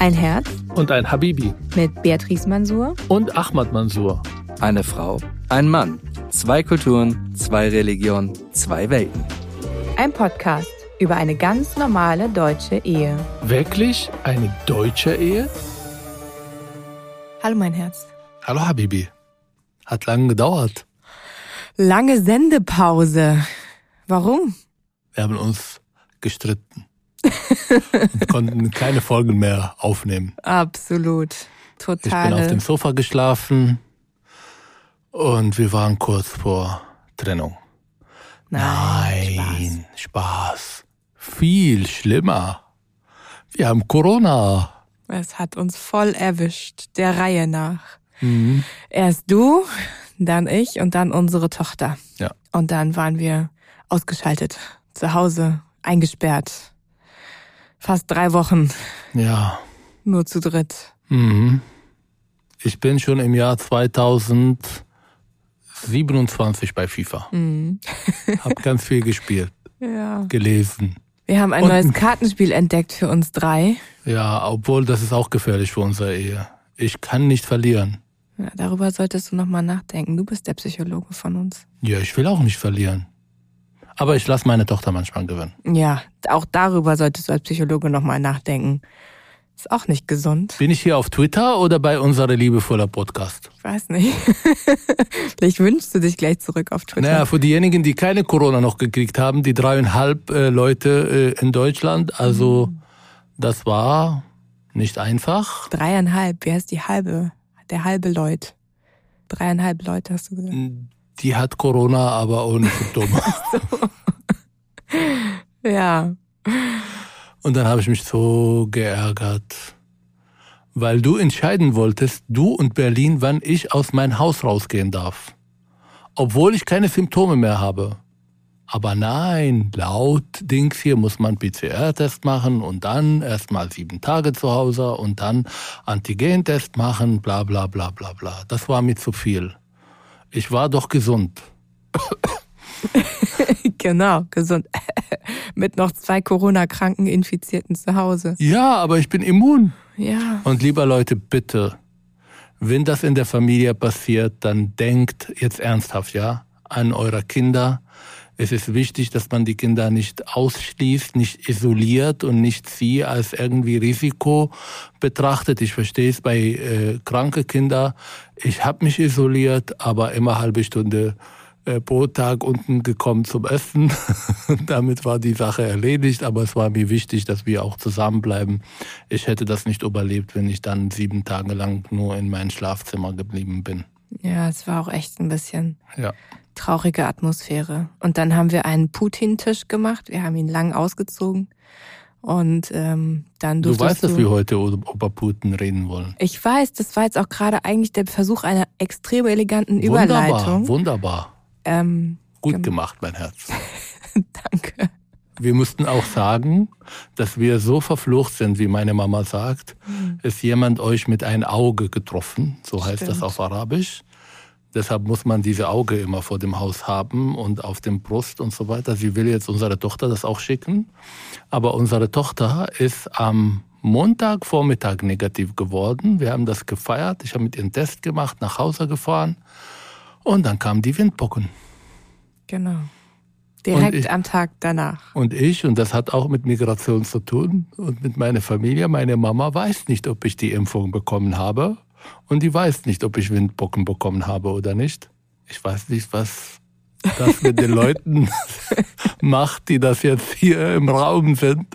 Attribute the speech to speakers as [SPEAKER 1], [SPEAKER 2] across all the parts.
[SPEAKER 1] Ein Herz
[SPEAKER 2] und ein Habibi
[SPEAKER 1] mit Beatrice Mansour
[SPEAKER 2] und Ahmad Mansour.
[SPEAKER 3] Eine Frau, ein Mann, zwei Kulturen, zwei Religionen, zwei Welten.
[SPEAKER 1] Ein Podcast über eine ganz normale deutsche Ehe.
[SPEAKER 2] Wirklich eine deutsche Ehe?
[SPEAKER 1] Hallo mein Herz.
[SPEAKER 2] Hallo Habibi. Hat lange gedauert.
[SPEAKER 1] Lange Sendepause. Warum?
[SPEAKER 2] Wir haben uns gestritten. Und konnten keine Folgen mehr aufnehmen.
[SPEAKER 1] Absolut. Total.
[SPEAKER 2] Ich bin auf dem Sofa geschlafen und wir waren kurz vor Trennung.
[SPEAKER 1] Nein,
[SPEAKER 2] Nein Spaß. Spaß. Viel schlimmer. Wir haben Corona.
[SPEAKER 1] Es hat uns voll erwischt, der Reihe nach.
[SPEAKER 2] Mhm.
[SPEAKER 1] Erst du, dann ich und dann unsere Tochter.
[SPEAKER 2] Ja.
[SPEAKER 1] Und dann waren wir ausgeschaltet, zu Hause, eingesperrt. Fast drei Wochen.
[SPEAKER 2] Ja.
[SPEAKER 1] Nur zu dritt.
[SPEAKER 2] Mhm. Ich bin schon im Jahr 2027 bei FIFA.
[SPEAKER 1] Mhm.
[SPEAKER 2] Hab ganz viel gespielt,
[SPEAKER 1] Ja.
[SPEAKER 2] gelesen.
[SPEAKER 1] Wir haben ein
[SPEAKER 2] Und-
[SPEAKER 1] neues Kartenspiel entdeckt für uns drei.
[SPEAKER 2] Ja, obwohl das ist auch gefährlich für unsere Ehe. Ich kann nicht verlieren.
[SPEAKER 1] Ja, darüber solltest du nochmal nachdenken. Du bist der Psychologe von uns.
[SPEAKER 2] Ja, ich will auch nicht verlieren. Aber ich lasse meine Tochter manchmal gewinnen.
[SPEAKER 1] Ja, auch darüber solltest du als Psychologe nochmal nachdenken. Ist auch nicht gesund.
[SPEAKER 2] Bin ich hier auf Twitter oder bei unserer liebevoller Podcast?
[SPEAKER 1] Ich weiß nicht. Vielleicht wünschst du dich gleich zurück auf Twitter.
[SPEAKER 2] Naja, für diejenigen, die keine Corona noch gekriegt haben, die dreieinhalb äh, Leute äh, in Deutschland, also das war nicht einfach.
[SPEAKER 1] Dreieinhalb, wie heißt die halbe? Der halbe Leut. Dreieinhalb Leute hast du gesagt.
[SPEAKER 2] Die hat Corona, aber ohne Symptome.
[SPEAKER 1] Ja.
[SPEAKER 2] Und dann habe ich mich so geärgert, weil du entscheiden wolltest, du und Berlin, wann ich aus meinem Haus rausgehen darf. Obwohl ich keine Symptome mehr habe. Aber nein, laut Dings hier muss man PCR-Test machen und dann erstmal sieben Tage zu Hause und dann Antigentest machen, bla bla bla bla bla. Das war mir zu viel. Ich war doch gesund.
[SPEAKER 1] Genau, gesund. Mit noch zwei Corona-kranken Infizierten zu Hause.
[SPEAKER 2] Ja, aber ich bin immun.
[SPEAKER 1] Ja.
[SPEAKER 2] Und lieber Leute, bitte, wenn das in der Familie passiert, dann denkt jetzt ernsthaft, ja, an eure Kinder. Es ist wichtig, dass man die Kinder nicht ausschließt, nicht isoliert und nicht sie als irgendwie Risiko betrachtet. Ich verstehe es bei äh, kranke Kinder. Ich habe mich isoliert, aber immer halbe Stunde äh, pro Tag unten gekommen zum Essen. Damit war die Sache erledigt, aber es war mir wichtig, dass wir auch zusammenbleiben. Ich hätte das nicht überlebt, wenn ich dann sieben Tage lang nur in mein Schlafzimmer geblieben bin.
[SPEAKER 1] Ja, es war auch echt ein bisschen
[SPEAKER 2] Ja.
[SPEAKER 1] Traurige Atmosphäre. Und dann haben wir einen Putin-Tisch gemacht. Wir haben ihn lang ausgezogen. Und ähm, dann
[SPEAKER 2] Du weißt, dass wir heute über Putin reden wollen.
[SPEAKER 1] Ich weiß, das war jetzt auch gerade eigentlich der Versuch einer extrem eleganten Überleitung.
[SPEAKER 2] Wunderbar, wunderbar.
[SPEAKER 1] Ähm,
[SPEAKER 2] Gut gemacht, mein Herz.
[SPEAKER 1] danke.
[SPEAKER 2] Wir mussten auch sagen, dass wir so verflucht sind, wie meine Mama sagt, ist jemand euch mit ein Auge getroffen, so heißt das
[SPEAKER 1] Stimmt.
[SPEAKER 2] auf Arabisch. Deshalb muss man diese Auge immer vor dem Haus haben und auf dem Brust und so weiter. Sie will jetzt unsere Tochter das auch schicken. Aber unsere Tochter ist am Montagvormittag negativ geworden. Wir haben das gefeiert. Ich habe mit ihr einen Test gemacht, nach Hause gefahren. Und dann kamen die Windpocken.
[SPEAKER 1] Genau. Direkt
[SPEAKER 2] ich-
[SPEAKER 1] am Tag danach.
[SPEAKER 2] Und ich, und das hat auch mit Migration zu tun und mit meiner Familie, meine Mama weiß nicht, ob ich die Impfung bekommen habe. Und die weiß nicht, ob ich Windpocken bekommen habe oder nicht. Ich weiß nicht, was das mit den Leuten macht, die das jetzt hier im Raum sind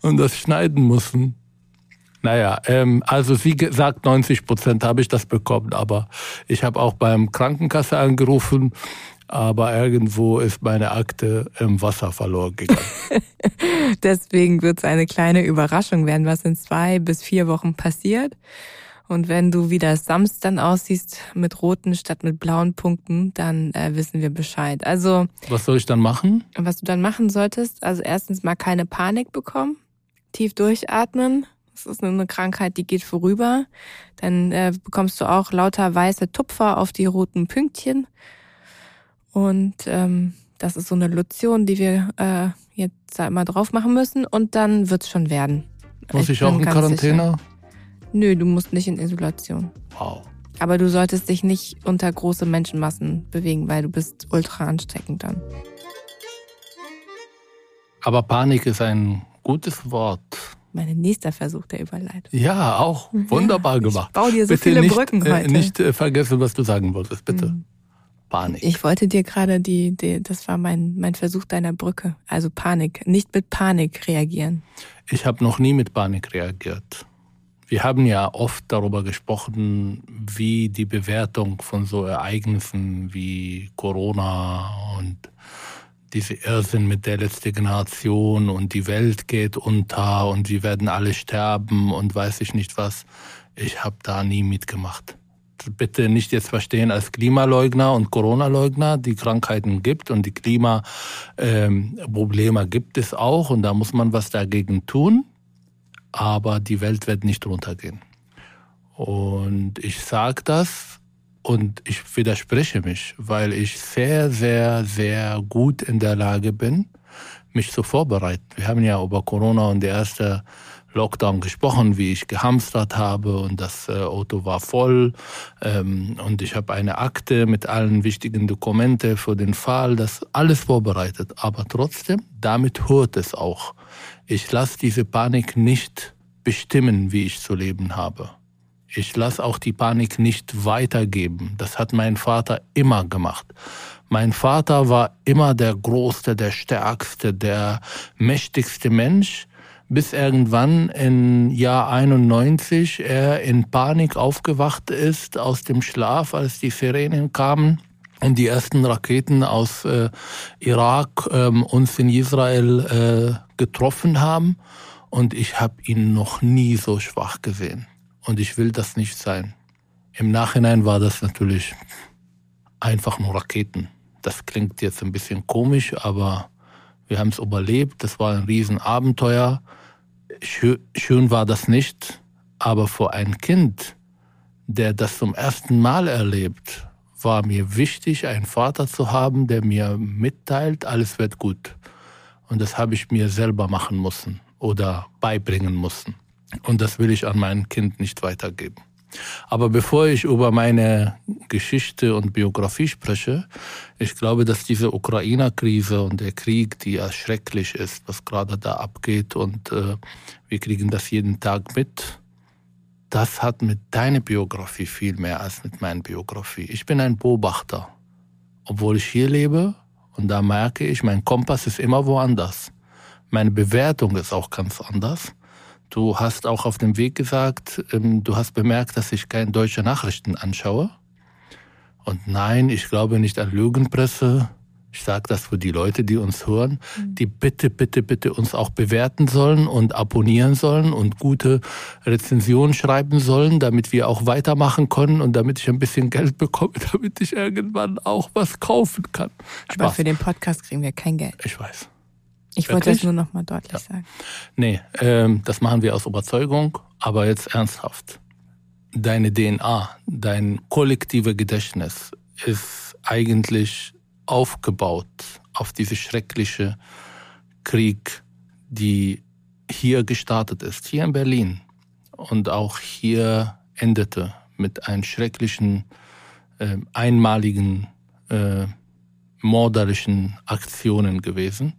[SPEAKER 2] und das schneiden müssen. Naja, ähm, also sie sagt, 90 Prozent habe ich das bekommen, aber ich habe auch beim Krankenkasse angerufen, aber irgendwo ist meine Akte im Wasser verloren gegangen.
[SPEAKER 1] Deswegen wird es eine kleine Überraschung werden, was in zwei bis vier Wochen passiert. Und wenn du wieder sanft dann aussiehst mit roten statt mit blauen Punkten, dann äh, wissen wir Bescheid. Also,
[SPEAKER 2] Was soll ich dann machen?
[SPEAKER 1] was du dann machen solltest, also erstens mal keine Panik bekommen, tief durchatmen. Das ist eine Krankheit, die geht vorüber. Dann äh, bekommst du auch lauter weiße Tupfer auf die roten Pünktchen. Und ähm, das ist so eine Lotion, die wir äh, jetzt da immer drauf machen müssen. Und dann wird's schon werden.
[SPEAKER 2] Muss ich, auch in Quarantäne? Sicher.
[SPEAKER 1] Nö, du musst nicht in Isolation.
[SPEAKER 2] Wow.
[SPEAKER 1] Aber du solltest dich nicht unter große Menschenmassen bewegen, weil du bist ultra ansteckend dann.
[SPEAKER 2] Aber Panik ist ein gutes Wort.
[SPEAKER 1] Mein nächster Versuch der Überleitung.
[SPEAKER 2] Ja, auch wunderbar ja, gemacht.
[SPEAKER 1] Ich baue dir so
[SPEAKER 2] bitte
[SPEAKER 1] viele
[SPEAKER 2] nicht,
[SPEAKER 1] Brücken
[SPEAKER 2] äh,
[SPEAKER 1] heute.
[SPEAKER 2] nicht äh, vergessen, was du sagen wolltest, bitte. Mhm. Panik.
[SPEAKER 1] Ich wollte dir gerade die, die, das war mein, mein Versuch deiner Brücke. Also Panik. Nicht mit Panik reagieren.
[SPEAKER 2] Ich habe noch nie mit Panik reagiert. Wir haben ja oft darüber gesprochen, wie die Bewertung von so Ereignissen wie Corona und diese Irrsinn mit der letzten Generation und die Welt geht unter und wir werden alle sterben und weiß ich nicht was. Ich habe da nie mitgemacht bitte nicht jetzt verstehen als Klimaleugner und Corona-Leugner. Die Krankheiten gibt und die Klimaprobleme ähm, gibt es auch und da muss man was dagegen tun. Aber die Welt wird nicht runtergehen. Und ich sage das und ich widerspreche mich, weil ich sehr, sehr, sehr gut in der Lage bin, mich zu vorbereiten. Wir haben ja über Corona und die erste Lockdown gesprochen, wie ich gehamstert habe und das äh, Auto war voll ähm, und ich habe eine Akte mit allen wichtigen Dokumenten für den Fall, das alles vorbereitet. Aber trotzdem, damit hört es auch. Ich lasse diese Panik nicht bestimmen, wie ich zu leben habe. Ich lasse auch die Panik nicht weitergeben. Das hat mein Vater immer gemacht. Mein Vater war immer der größte, der stärkste, der mächtigste Mensch bis irgendwann im Jahr 91 er in Panik aufgewacht ist aus dem Schlaf, als die Sirenen kamen und die ersten Raketen aus äh, Irak ähm, uns in Israel äh, getroffen haben. Und ich habe ihn noch nie so schwach gesehen. Und ich will das nicht sein. Im Nachhinein war das natürlich einfach nur Raketen. Das klingt jetzt ein bisschen komisch, aber wir haben es überlebt. Das war ein Riesenabenteuer schön war das nicht, aber für ein Kind, der das zum ersten Mal erlebt, war mir wichtig, einen Vater zu haben, der mir mitteilt, alles wird gut. Und das habe ich mir selber machen müssen oder beibringen müssen. Und das will ich an mein Kind nicht weitergeben. Aber bevor ich über meine Geschichte und Biografie spreche, ich glaube, dass diese Ukrainer-Krise und der Krieg, die ja schrecklich ist, was gerade da abgeht und äh, wir kriegen das jeden Tag mit, das hat mit deiner Biografie viel mehr als mit meiner Biografie. Ich bin ein Beobachter, obwohl ich hier lebe und da merke ich, mein Kompass ist immer woanders. Meine Bewertung ist auch ganz anders. Du hast auch auf dem Weg gesagt, ähm, du hast bemerkt, dass ich keine deutsche Nachrichten anschaue. Und nein, ich glaube nicht an Lügenpresse. Ich sage das für die Leute, die uns hören, die bitte, bitte, bitte uns auch bewerten sollen und abonnieren sollen und gute Rezensionen schreiben sollen, damit wir auch weitermachen können und damit ich ein bisschen Geld bekomme, damit ich irgendwann auch was kaufen kann.
[SPEAKER 1] Spaß. Aber für den Podcast kriegen wir kein Geld.
[SPEAKER 2] Ich weiß.
[SPEAKER 1] Ich wollte das nur noch mal deutlich ja. sagen.
[SPEAKER 2] Nee, ähm, das machen wir aus Überzeugung, aber jetzt ernsthaft. Deine DNA, dein kollektive Gedächtnis ist eigentlich aufgebaut auf diese schreckliche Krieg, die hier gestartet ist, hier in Berlin und auch hier endete mit einem schrecklichen, äh, einmaligen, äh, mörderischen Aktionen gewesen.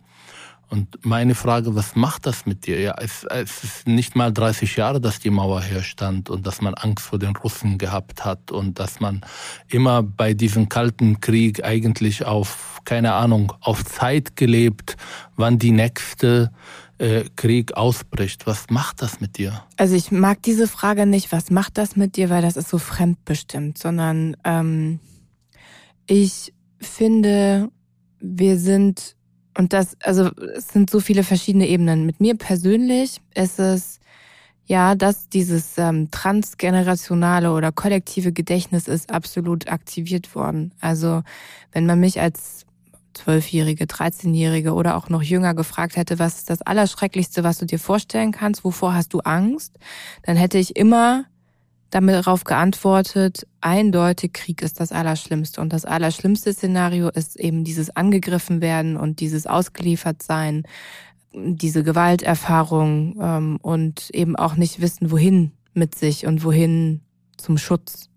[SPEAKER 2] Und meine Frage, was macht das mit dir? Ja, es, es, ist nicht mal 30 Jahre, dass die Mauer herstand und dass man Angst vor den Russen gehabt hat und dass man immer bei diesem kalten Krieg eigentlich auf, keine Ahnung, auf Zeit gelebt, wann die nächste äh, Krieg ausbricht. Was macht das mit dir?
[SPEAKER 1] Also ich mag diese Frage nicht, was macht das mit dir, weil das ist so fremdbestimmt, sondern ähm, ich finde, wir sind und das, also es sind so viele verschiedene Ebenen. Mit mir persönlich ist es ja, dass dieses ähm, transgenerationale oder kollektive Gedächtnis ist absolut aktiviert worden. Also wenn man mich als Zwölfjährige, Dreizehnjährige oder auch noch jünger gefragt hätte, was ist das Allerschrecklichste, was du dir vorstellen kannst, wovor hast du Angst, dann hätte ich immer darauf geantwortet, eindeutig Krieg ist das Allerschlimmste. Und das Allerschlimmste Szenario ist eben dieses angegriffen werden und dieses ausgeliefert sein, diese Gewalterfahrung ähm, und eben auch nicht wissen, wohin mit sich und wohin zum Schutz.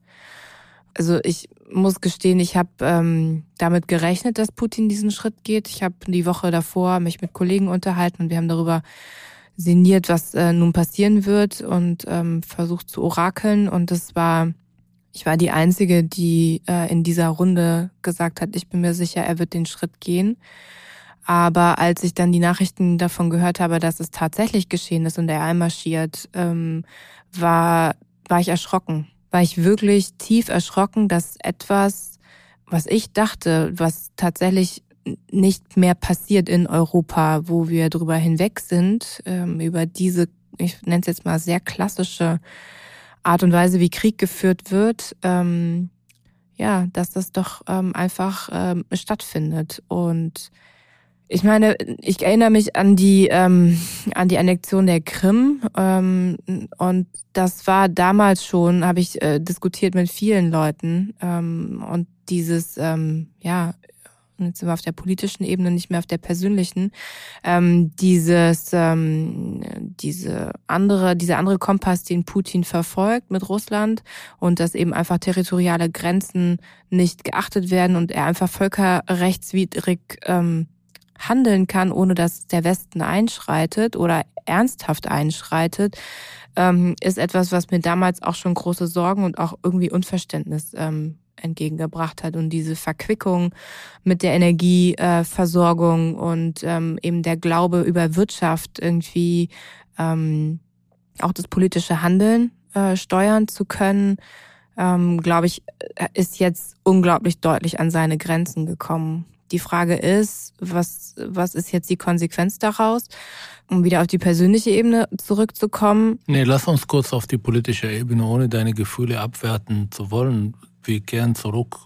[SPEAKER 1] Also ich muss gestehen, ich habe ähm, damit gerechnet, dass Putin diesen Schritt geht. Ich habe die Woche davor mich mit Kollegen unterhalten und wir haben darüber sinniert, was äh, nun passieren wird und ähm, versucht zu orakeln. Und es war, ich war die Einzige, die äh, in dieser Runde gesagt hat, ich bin mir sicher, er wird den Schritt gehen. Aber als ich dann die Nachrichten davon gehört habe, dass es tatsächlich geschehen ist und er einmarschiert, ähm, war, war ich erschrocken. War ich wirklich tief erschrocken, dass etwas, was ich dachte, was tatsächlich nicht mehr passiert in Europa, wo wir drüber hinweg sind, ähm, über diese, ich nenne es jetzt mal sehr klassische Art und Weise, wie Krieg geführt wird, ähm, ja, dass das doch ähm, einfach ähm, stattfindet. Und ich meine, ich erinnere mich an die ähm, an die Annexion der Krim ähm, und das war damals schon, habe ich äh, diskutiert mit vielen Leuten ähm, und dieses ähm, ja jetzt sind wir auf der politischen Ebene, nicht mehr auf der persönlichen, ähm, dieses, ähm, diese andere, dieser andere Kompass, den Putin verfolgt mit Russland und dass eben einfach territoriale Grenzen nicht geachtet werden und er einfach völkerrechtswidrig ähm, handeln kann, ohne dass der Westen einschreitet oder ernsthaft einschreitet, ähm, ist etwas, was mir damals auch schon große Sorgen und auch irgendwie Unverständnis ähm, entgegengebracht hat und diese Verquickung mit der Energieversorgung äh, und ähm, eben der Glaube über Wirtschaft irgendwie ähm, auch das politische Handeln äh, steuern zu können, ähm, glaube ich, äh, ist jetzt unglaublich deutlich an seine Grenzen gekommen. Die Frage ist, was, was ist jetzt die Konsequenz daraus? Um wieder auf die persönliche Ebene zurückzukommen.
[SPEAKER 2] Nee, lass uns kurz auf die politische Ebene, ohne deine Gefühle abwerten zu wollen wir kehren zurück.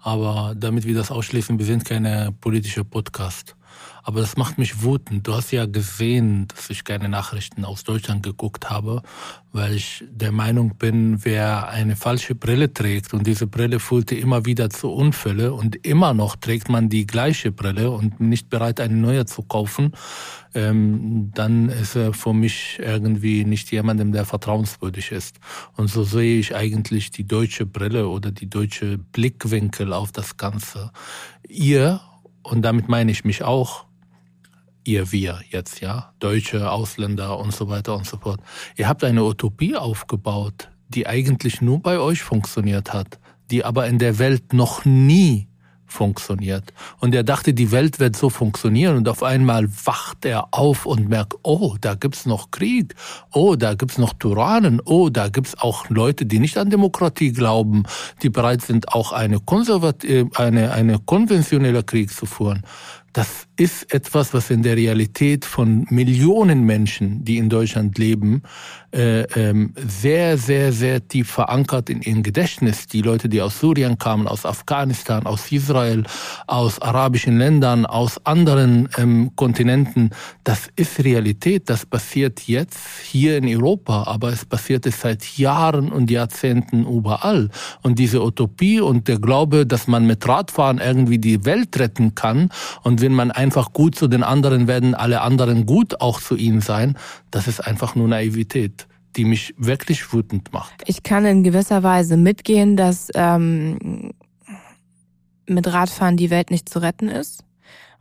[SPEAKER 2] Aber damit wir das ausschließen, wir sind keine politische Podcast. Aber das macht mich wütend. Du hast ja gesehen, dass ich keine Nachrichten aus Deutschland geguckt habe, weil ich der Meinung bin, wer eine falsche Brille trägt und diese Brille führte immer wieder zu Unfälle und immer noch trägt man die gleiche Brille und nicht bereit, eine neue zu kaufen, ähm, dann ist er für mich irgendwie nicht jemandem, der vertrauenswürdig ist. Und so sehe ich eigentlich die deutsche Brille oder die deutsche Blickwinkel auf das Ganze. Ihr, und damit meine ich mich auch, ihr wir jetzt, ja, Deutsche, Ausländer und so weiter und so fort. Ihr habt eine Utopie aufgebaut, die eigentlich nur bei euch funktioniert hat, die aber in der Welt noch nie funktioniert. Und er dachte, die Welt wird so funktionieren und auf einmal wacht er auf und merkt, oh, da gibt's noch Krieg, oh, da gibt's noch Tyrannen, oh, da gibt's auch Leute, die nicht an Demokratie glauben, die bereit sind, auch eine konservative, eine, eine konventionelle Krieg zu führen. Das ist etwas, was in der Realität von Millionen Menschen, die in Deutschland leben, äh, ähm, sehr, sehr, sehr tief verankert in ihrem Gedächtnis. Die Leute, die aus Syrien kamen, aus Afghanistan, aus Israel, aus arabischen Ländern, aus anderen ähm, Kontinenten, das ist Realität. Das passiert jetzt hier in Europa, aber es passiert es seit Jahren und Jahrzehnten überall. Und diese Utopie und der Glaube, dass man mit Radfahren irgendwie die Welt retten kann und wenn man einfach gut zu den anderen werden, alle anderen gut auch zu ihnen sein, das ist einfach nur Naivität die mich wirklich wütend macht.
[SPEAKER 1] Ich kann in gewisser Weise mitgehen, dass ähm, mit Radfahren die Welt nicht zu retten ist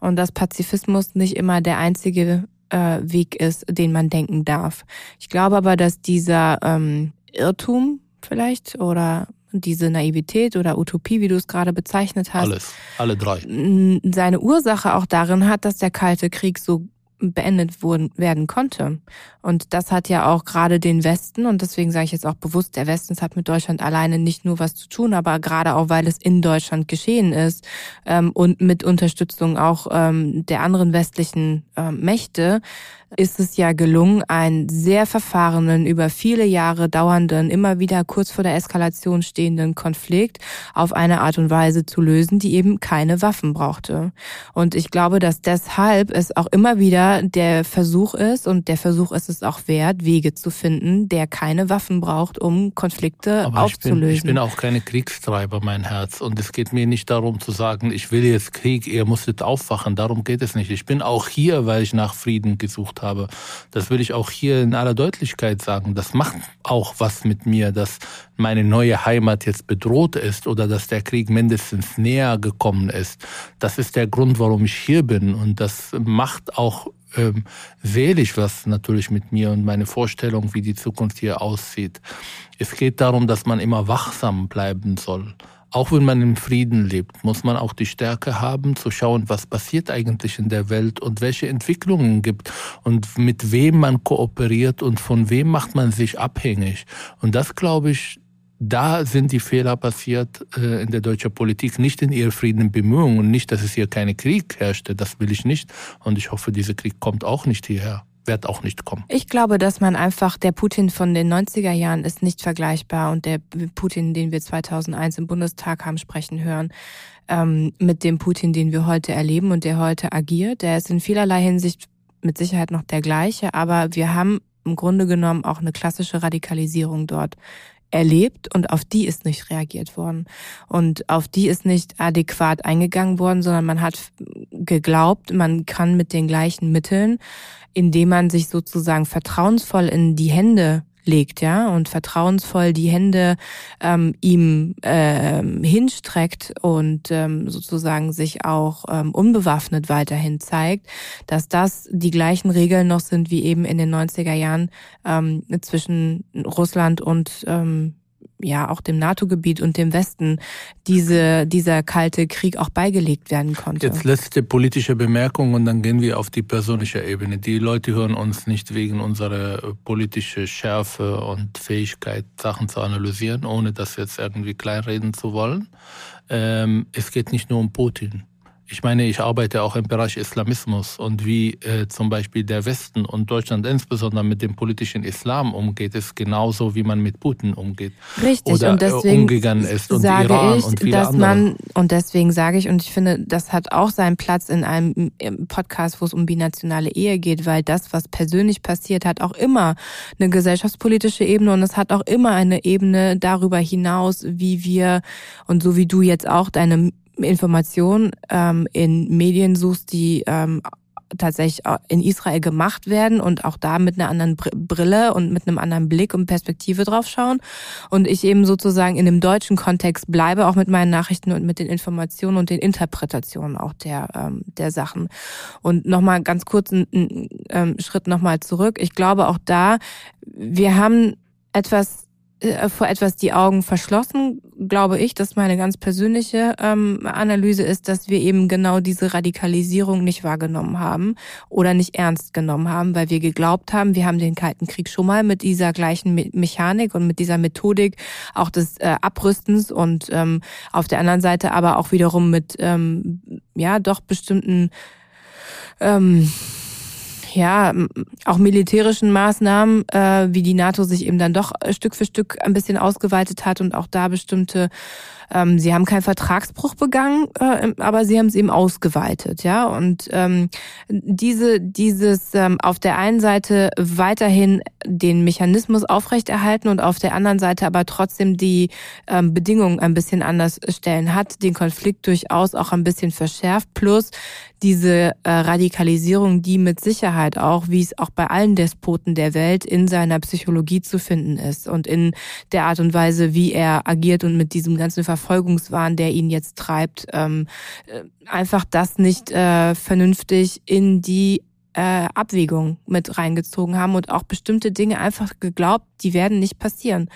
[SPEAKER 1] und dass Pazifismus nicht immer der einzige äh, Weg ist, den man denken darf. Ich glaube aber, dass dieser ähm, Irrtum vielleicht oder diese Naivität oder Utopie, wie du es gerade bezeichnet hast.
[SPEAKER 2] Alles, alle drei.
[SPEAKER 1] Seine Ursache auch darin hat, dass der Kalte Krieg so beendet wurden, werden konnte. Und das hat ja auch gerade den Westen, und deswegen sage ich jetzt auch bewusst, der Westen, es hat mit Deutschland alleine nicht nur was zu tun, aber gerade auch, weil es in Deutschland geschehen ist ähm, und mit Unterstützung auch ähm, der anderen westlichen ähm, Mächte, ist es ja gelungen, einen sehr verfahrenen, über viele Jahre dauernden, immer wieder kurz vor der Eskalation stehenden Konflikt auf eine Art und Weise zu lösen, die eben keine Waffen brauchte. Und ich glaube, dass deshalb es auch immer wieder der Versuch ist, und der Versuch ist es auch wert, Wege zu finden, der keine Waffen braucht, um Konflikte
[SPEAKER 2] Aber
[SPEAKER 1] aufzulösen.
[SPEAKER 2] Ich bin, ich bin auch keine Kriegstreiber, mein Herz. Und es geht mir nicht darum zu sagen, ich will jetzt Krieg, ihr musstet aufwachen. Darum geht es nicht. Ich bin auch hier, weil ich nach Frieden gesucht habe. Das will ich auch hier in aller Deutlichkeit sagen. Das macht auch was mit mir, dass meine neue Heimat jetzt bedroht ist oder dass der Krieg mindestens näher gekommen ist. Das ist der Grund, warum ich hier bin. Und das macht auch ähm, seelisch was natürlich mit mir und meine Vorstellung, wie die Zukunft hier aussieht. Es geht darum, dass man immer wachsam bleiben soll. Auch wenn man im Frieden lebt, muss man auch die Stärke haben, zu schauen, was passiert eigentlich in der Welt und welche Entwicklungen gibt und mit wem man kooperiert und von wem macht man sich abhängig. Und das, glaube ich, da sind die Fehler passiert äh, in der deutschen Politik, nicht in ihrer Friedenbemühungen und nicht, dass es hier keine Krieg herrschte. Das will ich nicht. Und ich hoffe, dieser Krieg kommt auch nicht hierher. Wird auch nicht kommen.
[SPEAKER 1] Ich glaube, dass man einfach, der Putin von den 90er Jahren ist nicht vergleichbar und der Putin, den wir 2001 im Bundestag haben sprechen hören, ähm, mit dem Putin, den wir heute erleben und der heute agiert. Der ist in vielerlei Hinsicht mit Sicherheit noch der gleiche, aber wir haben im Grunde genommen auch eine klassische Radikalisierung dort erlebt und auf die ist nicht reagiert worden. Und auf die ist nicht adäquat eingegangen worden, sondern man hat geglaubt, man kann mit den gleichen Mitteln, indem man sich sozusagen vertrauensvoll in die Hände legt, ja, und vertrauensvoll die Hände ähm, ihm ähm, hinstreckt und ähm, sozusagen sich auch ähm, unbewaffnet weiterhin zeigt, dass das die gleichen Regeln noch sind wie eben in den 90er Jahren ähm, zwischen Russland und ähm, ja auch dem NATO-Gebiet und dem Westen diese, dieser kalte Krieg auch beigelegt werden konnte.
[SPEAKER 2] Jetzt letzte politische Bemerkung und dann gehen wir auf die persönliche Ebene. Die Leute hören uns nicht wegen unserer äh, politischen Schärfe und Fähigkeit, Sachen zu analysieren, ohne das jetzt irgendwie kleinreden zu wollen. Ähm, es geht nicht nur um Putin. Ich meine, ich arbeite auch im Bereich Islamismus und wie äh, zum Beispiel der Westen und Deutschland insbesondere mit dem politischen Islam umgeht, ist genauso, wie man mit Putin umgeht.
[SPEAKER 1] Richtig,
[SPEAKER 2] oder
[SPEAKER 1] und deswegen
[SPEAKER 2] umgegangen ist und
[SPEAKER 1] sage
[SPEAKER 2] Iran
[SPEAKER 1] ich,
[SPEAKER 2] und viele
[SPEAKER 1] dass
[SPEAKER 2] andere.
[SPEAKER 1] man, und deswegen sage ich, und ich finde, das hat auch seinen Platz in einem Podcast, wo es um binationale Ehe geht, weil das, was persönlich passiert, hat auch immer eine gesellschaftspolitische Ebene und es hat auch immer eine Ebene darüber hinaus, wie wir, und so wie du jetzt auch deine Informationen ähm, in Medien suchst, die ähm, tatsächlich in Israel gemacht werden und auch da mit einer anderen Brille und mit einem anderen Blick und Perspektive drauf schauen. Und ich eben sozusagen in dem deutschen Kontext bleibe, auch mit meinen Nachrichten und mit den Informationen und den Interpretationen auch der, ähm, der Sachen. Und nochmal ganz kurz einen, einen ähm, Schritt nochmal zurück. Ich glaube auch da, wir haben etwas vor etwas die Augen verschlossen, glaube ich, dass meine ganz persönliche ähm, Analyse ist, dass wir eben genau diese Radikalisierung nicht wahrgenommen haben oder nicht ernst genommen haben, weil wir geglaubt haben, wir haben den Kalten Krieg schon mal mit dieser gleichen Me Mechanik und mit dieser Methodik auch des äh, Abrüstens und ähm, auf der anderen Seite aber auch wiederum mit ähm, ja doch bestimmten ähm, ja, auch militärischen Maßnahmen, äh, wie die NATO sich eben dann doch Stück für Stück ein bisschen ausgeweitet hat und auch da bestimmte ähm, sie haben keinen Vertragsbruch begangen, äh, aber sie haben es eben ausgeweitet, ja. Und ähm, diese, dieses ähm, auf der einen Seite weiterhin den Mechanismus aufrechterhalten und auf der anderen Seite aber trotzdem die ähm, Bedingungen ein bisschen anders stellen, hat den Konflikt durchaus auch ein bisschen verschärft. Plus diese äh, Radikalisierung, die mit Sicherheit auch, wie es auch bei allen Despoten der Welt in seiner Psychologie zu finden ist und in der Art und Weise, wie er agiert und mit diesem ganzen Verfolgungswahn, der ihn jetzt treibt, ähm, äh, einfach das nicht äh, vernünftig in die äh, Abwägung mit reingezogen haben und auch bestimmte Dinge einfach geglaubt, die werden nicht passieren.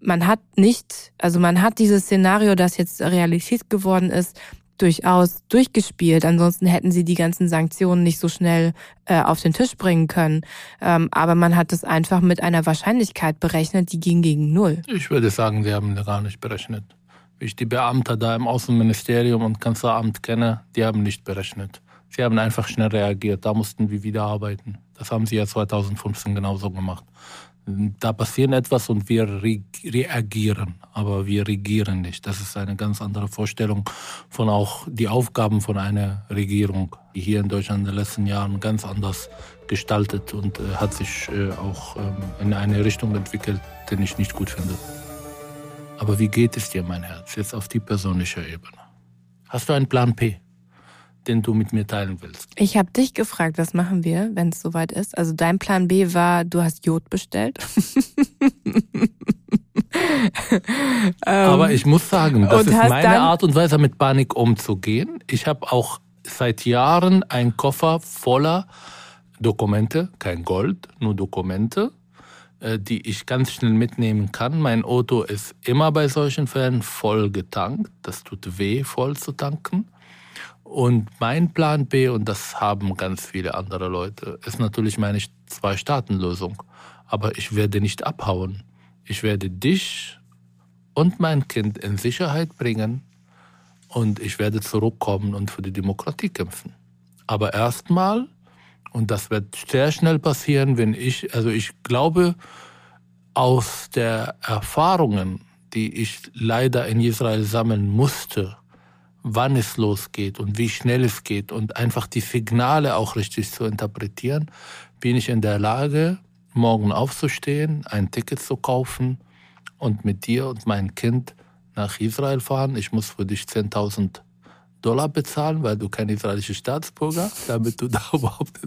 [SPEAKER 1] Man hat nicht, also man hat dieses Szenario, das jetzt Realität geworden ist, durchaus durchgespielt. Ansonsten hätten sie die ganzen Sanktionen nicht so schnell äh, auf den Tisch bringen können. Ähm, aber man hat es einfach mit einer Wahrscheinlichkeit berechnet, die ging gegen null.
[SPEAKER 2] Ich würde sagen, sie haben gar nicht berechnet ich die Beamte da im Außenministerium und Kanzleramt kenne, die haben nicht berechnet. Sie haben einfach schnell reagiert. Da mussten wir wieder arbeiten. Das haben sie ja 2015 genauso gemacht. Da passiert etwas und wir re reagieren, aber wir regieren nicht. Das ist eine ganz andere Vorstellung von auch die Aufgaben von einer Regierung, die hier in Deutschland in den letzten Jahren ganz anders gestaltet und äh, hat sich äh, auch ähm, in eine Richtung entwickelt, die ich nicht gut finde. Aber wie geht es dir, mein Herz, jetzt auf die persönliche Ebene? Hast du einen Plan P? den du mit mir teilen willst.
[SPEAKER 1] Ich habe dich gefragt, was machen wir, wenn es soweit ist? Also dein Plan B war, du hast Jod bestellt.
[SPEAKER 2] Aber ich muss sagen, das ist meine Art und Weise, mit Panik umzugehen. Ich habe auch seit Jahren einen Koffer voller Dokumente, kein Gold, nur Dokumente, die ich ganz schnell mitnehmen kann. Mein Auto ist immer bei solchen Fällen voll getankt. Das tut weh, voll zu tanken. Und mein Plan B, und das haben ganz viele andere Leute, ist natürlich meine Zwei-Staaten-Lösung. Aber ich werde nicht abhauen. Ich werde dich und mein Kind in Sicherheit bringen und ich werde zurückkommen und für die Demokratie kämpfen. Aber erstmal, und das wird sehr schnell passieren, wenn ich, also ich glaube, aus der Erfahrungen, die ich leider in Israel sammeln musste, wann es losgeht und wie schnell es geht und einfach die Signale auch richtig zu interpretieren, bin ich in der Lage, morgen aufzustehen, ein Ticket zu kaufen und mit dir und meinem Kind nach Israel fahren. Ich muss für dich 10.000 Dollar bezahlen, weil du kein israelischer Staatsbürger, damit du da überhaupt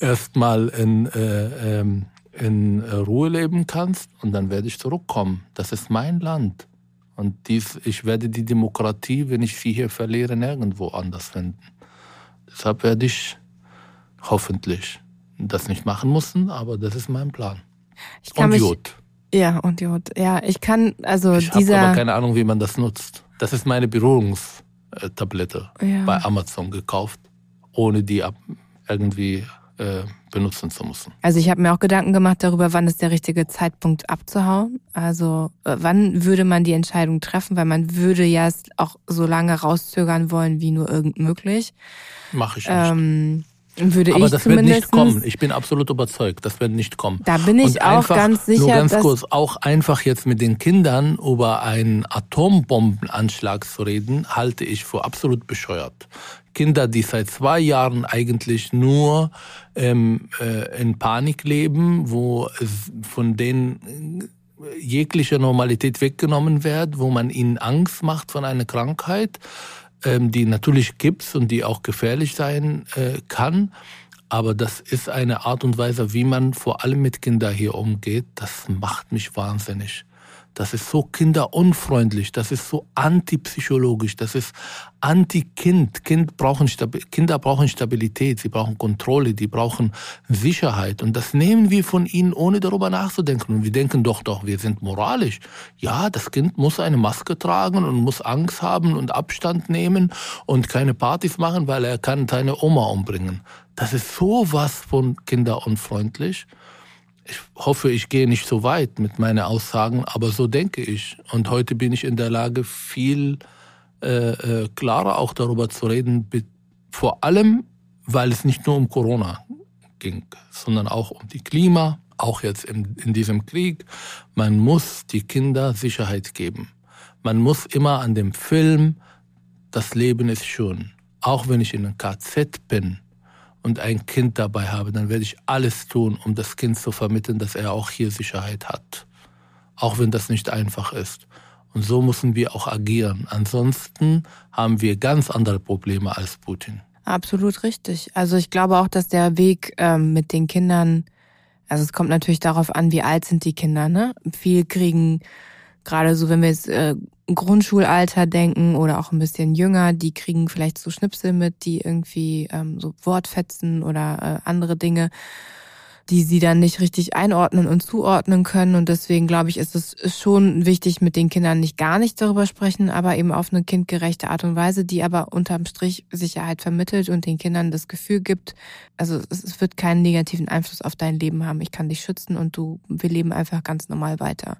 [SPEAKER 2] erstmal in, äh, ähm, in Ruhe leben kannst und dann werde ich zurückkommen. Das ist mein Land. Und dies, ich werde die Demokratie, wenn ich sie hier verliere, nirgendwo anders finden. Deshalb werde ich hoffentlich das nicht machen müssen, aber das ist mein Plan.
[SPEAKER 1] und mich, Jod. Ja, und Jod. Ja, ich kann, also
[SPEAKER 2] ich
[SPEAKER 1] dieser...
[SPEAKER 2] Ich habe aber keine Ahnung, wie man das nutzt. Das ist meine Berührungstablette ja. bei Amazon gekauft, ohne die irgendwie äh, benutzen zu müssen.
[SPEAKER 1] Also ich habe mir auch Gedanken gemacht darüber, wann ist der richtige Zeitpunkt abzuhauen. Also äh, wann würde man die Entscheidung treffen, weil man würde ja es auch so lange rauszögern wollen, wie nur irgend möglich.
[SPEAKER 2] Mache ich nicht. Ähm,
[SPEAKER 1] würde
[SPEAKER 2] Aber
[SPEAKER 1] ich
[SPEAKER 2] das wird nicht kommen. Ich bin absolut überzeugt, das wird nicht kommen.
[SPEAKER 1] Da bin ich
[SPEAKER 2] Und
[SPEAKER 1] auch
[SPEAKER 2] einfach,
[SPEAKER 1] ganz sicher.
[SPEAKER 2] Nur ganz kurz, auch einfach jetzt mit den Kindern über einen Atombombenanschlag zu reden, halte ich für absolut bescheuert. Kinder, die seit zwei Jahren eigentlich nur ähm, äh, in Panik leben, wo von denen jegliche Normalität weggenommen wird, wo man ihnen Angst macht von einer Krankheit, die natürlich gibt's und die auch gefährlich sein äh, kann. Aber das ist eine Art und Weise, wie man vor allem mit Kindern hier umgeht. Das macht mich wahnsinnig. Das ist so kinderunfreundlich, das ist so antipsychologisch, das ist anti-Kind. Kind brauchen Kinder brauchen Stabilität, sie brauchen Kontrolle, die brauchen Sicherheit. Und das nehmen wir von ihnen, ohne darüber nachzudenken. Und wir denken doch, doch, wir sind moralisch. Ja, das Kind muss eine Maske tragen und muss Angst haben und Abstand nehmen und keine Partys machen, weil er kann seine Oma umbringen. Das ist sowas von kinderunfreundlich. Ich hoffe, ich gehe nicht so weit mit meinen Aussagen, aber so denke ich. Und heute bin ich in der Lage, viel äh, äh, klarer auch darüber zu reden, vor allem, weil es nicht nur um Corona ging, sondern auch um die Klima, auch jetzt in, in diesem Krieg. Man muss die Kinder Sicherheit geben. Man muss immer an dem Film, das Leben ist schön. Auch wenn ich in einem KZ bin, und ein Kind dabei habe, dann werde ich alles tun, um das Kind zu vermitteln, dass er auch hier Sicherheit hat. Auch wenn das nicht einfach ist. Und so müssen wir auch agieren. Ansonsten haben wir ganz andere Probleme als Putin.
[SPEAKER 1] Absolut richtig. Also ich glaube auch, dass der Weg ähm, mit den Kindern, also es kommt natürlich darauf an, wie alt sind die Kinder. Ne? Viel kriegen gerade so, wenn wir jetzt äh, Grundschulalter denken oder auch ein bisschen jünger, die kriegen vielleicht so Schnipsel mit, die irgendwie ähm, so Wortfetzen oder äh, andere Dinge, die sie dann nicht richtig einordnen und zuordnen können. Und deswegen glaube ich, ist es schon wichtig, mit den Kindern nicht gar nicht darüber sprechen, aber eben auf eine kindgerechte Art und Weise, die aber unterm Strich Sicherheit vermittelt und den Kindern das Gefühl gibt, also es wird keinen negativen Einfluss auf dein Leben haben. Ich kann dich schützen und du, wir leben einfach ganz normal weiter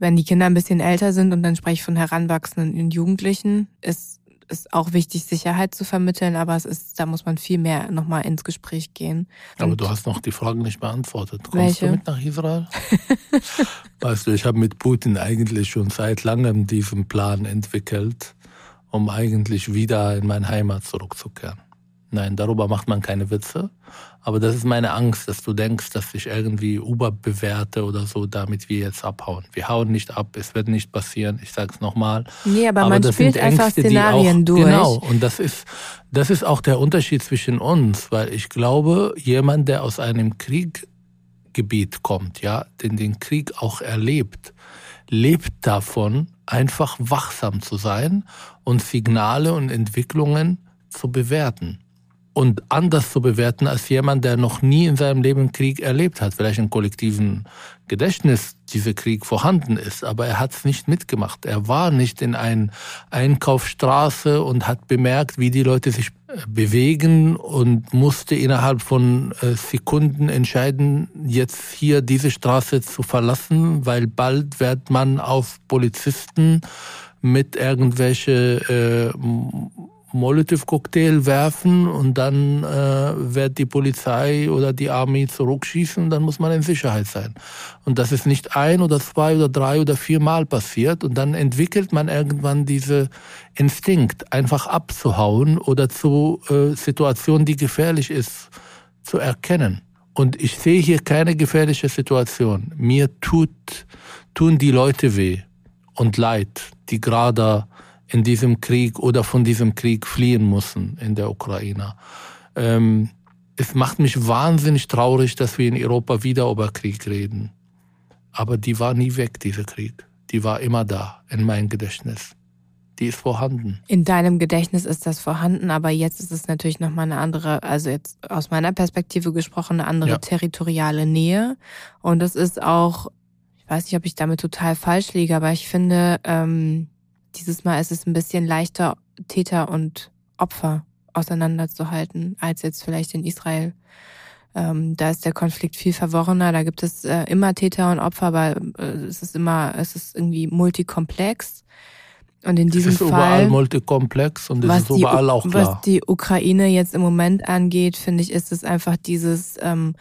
[SPEAKER 1] wenn die Kinder ein bisschen älter sind und dann spreche ich von Heranwachsenden und Jugendlichen, ist ist auch wichtig, Sicherheit zu vermitteln, aber es ist, da muss man viel mehr nochmal ins Gespräch gehen.
[SPEAKER 2] Aber du hast noch die Frage nicht beantwortet. Kommst
[SPEAKER 1] Welche?
[SPEAKER 2] du mit nach Israel? weißt du, ich habe mit Putin eigentlich schon seit langem diesen Plan entwickelt, um eigentlich wieder in meine Heimat zurückzukehren. Nein, darüber macht man keine Witze. Aber das ist meine Angst, dass du denkst, dass ich irgendwie überbewerte oder so, damit wir jetzt abhauen. Wir hauen nicht ab, es wird nicht passieren. Ich sage es nochmal.
[SPEAKER 1] Nee, aber,
[SPEAKER 2] Aber
[SPEAKER 1] man
[SPEAKER 2] das
[SPEAKER 1] spielt
[SPEAKER 2] sind
[SPEAKER 1] einfach
[SPEAKER 2] Ängste, die
[SPEAKER 1] Szenarien
[SPEAKER 2] auch,
[SPEAKER 1] durch.
[SPEAKER 2] Genau, und das ist, das ist auch der Unterschied zwischen uns, weil ich glaube, jemand, der aus einem Krieggebiet kommt, ja, den den Krieg auch erlebt, lebt davon, einfach wachsam zu sein und Signale und Entwicklungen zu bewerten. Und anders zu bewerten als jemand, der noch nie in seinem Leben Krieg erlebt hat. Vielleicht im kollektiven Gedächtnis dieser Krieg vorhanden ist, aber er hat es nicht mitgemacht. Er war nicht in einer Einkaufsstraße und hat bemerkt, wie die Leute sich äh, bewegen und musste innerhalb von äh, Sekunden entscheiden, jetzt hier diese Straße zu verlassen, weil bald wird man auf Polizisten mit irgendwelche äh, Molotow-Cocktail werfen und dann äh, wird die Polizei oder die Armee zurückschießen, dann muss man in Sicherheit sein. Und das ist nicht ein oder zwei oder drei oder vier Mal passiert und dann entwickelt man irgendwann diese Instinkt, einfach abzuhauen oder zu äh, Situationen, die gefährlich ist, zu erkennen. Und ich sehe hier keine gefährliche Situation. Mir tut, tun die Leute weh und leid, die gerade in diesem Krieg oder von diesem Krieg fliehen mussten in der Ukraine. Ähm, es macht mich wahnsinnig traurig, dass wir in Europa wieder über Krieg reden. Aber die war nie weg, dieser Krieg. Die war immer da, in meinem Gedächtnis. Die ist vorhanden.
[SPEAKER 1] In deinem Gedächtnis ist das vorhanden, aber jetzt ist es natürlich nochmal eine andere, also jetzt aus meiner Perspektive gesprochen, eine andere
[SPEAKER 2] Ja.
[SPEAKER 1] territoriale Nähe. Und es ist auch, ich weiß nicht, ob ich damit total falsch liege, aber ich finde, ähm, dieses Mal ist es ein bisschen leichter, Täter und Opfer auseinanderzuhalten, als jetzt vielleicht in Israel. Ähm, da ist der Konflikt viel verworrener, da gibt es äh, immer Täter und Opfer, aber äh, es ist immer, es ist irgendwie multikomplex. Und in
[SPEAKER 2] Es
[SPEAKER 1] diesem
[SPEAKER 2] ist
[SPEAKER 1] Fall
[SPEAKER 2] überall multikomplex und es ist
[SPEAKER 1] die,
[SPEAKER 2] überall auch klar.
[SPEAKER 1] was die Ukraine jetzt im Moment angeht, finde ich, ist es einfach dieses ähm,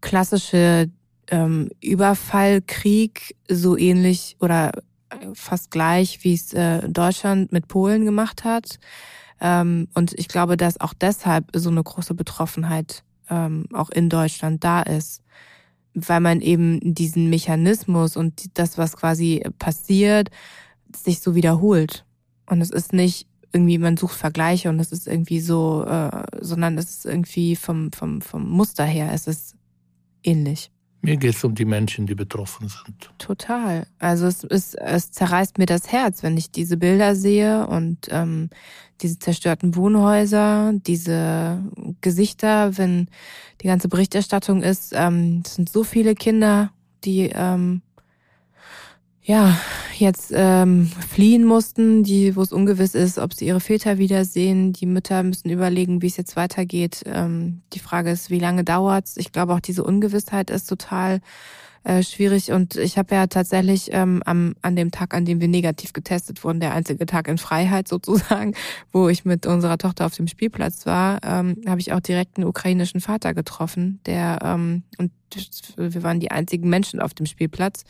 [SPEAKER 1] klassische ähm, Überfallkrieg, so ähnlich oder fast gleich, wie es äh, Deutschland mit Polen gemacht hat. Ähm, und ich glaube, dass auch deshalb so eine große Betroffenheit ähm, auch in Deutschland da ist, weil man eben diesen Mechanismus und das, was quasi passiert, sich so wiederholt. Und es ist nicht irgendwie, man sucht Vergleiche und es ist irgendwie so, äh, sondern es ist irgendwie vom, vom, vom Muster her, es ist ähnlich.
[SPEAKER 2] Mir geht es um die Menschen, die betroffen sind.
[SPEAKER 1] Total. Also es ist, es zerreißt mir das Herz, wenn ich diese Bilder sehe und ähm, diese zerstörten Wohnhäuser, diese Gesichter, wenn die ganze Berichterstattung ist, ähm, es sind so viele Kinder, die ähm, ja jetzt ähm, fliehen mussten, die, wo es ungewiss ist, ob sie ihre Väter wiedersehen. Die Mütter müssen überlegen, wie es jetzt weitergeht. Ähm, die Frage ist, wie lange dauert's? Ich glaube, auch diese Ungewissheit ist total äh, schwierig. Und ich habe ja tatsächlich ähm, am, an dem Tag, an dem wir negativ getestet wurden, der einzige Tag in Freiheit sozusagen, wo ich mit unserer Tochter auf dem Spielplatz war, ähm, habe ich auch direkt einen ukrainischen Vater getroffen, der ähm, und wir waren die einzigen Menschen auf dem Spielplatz,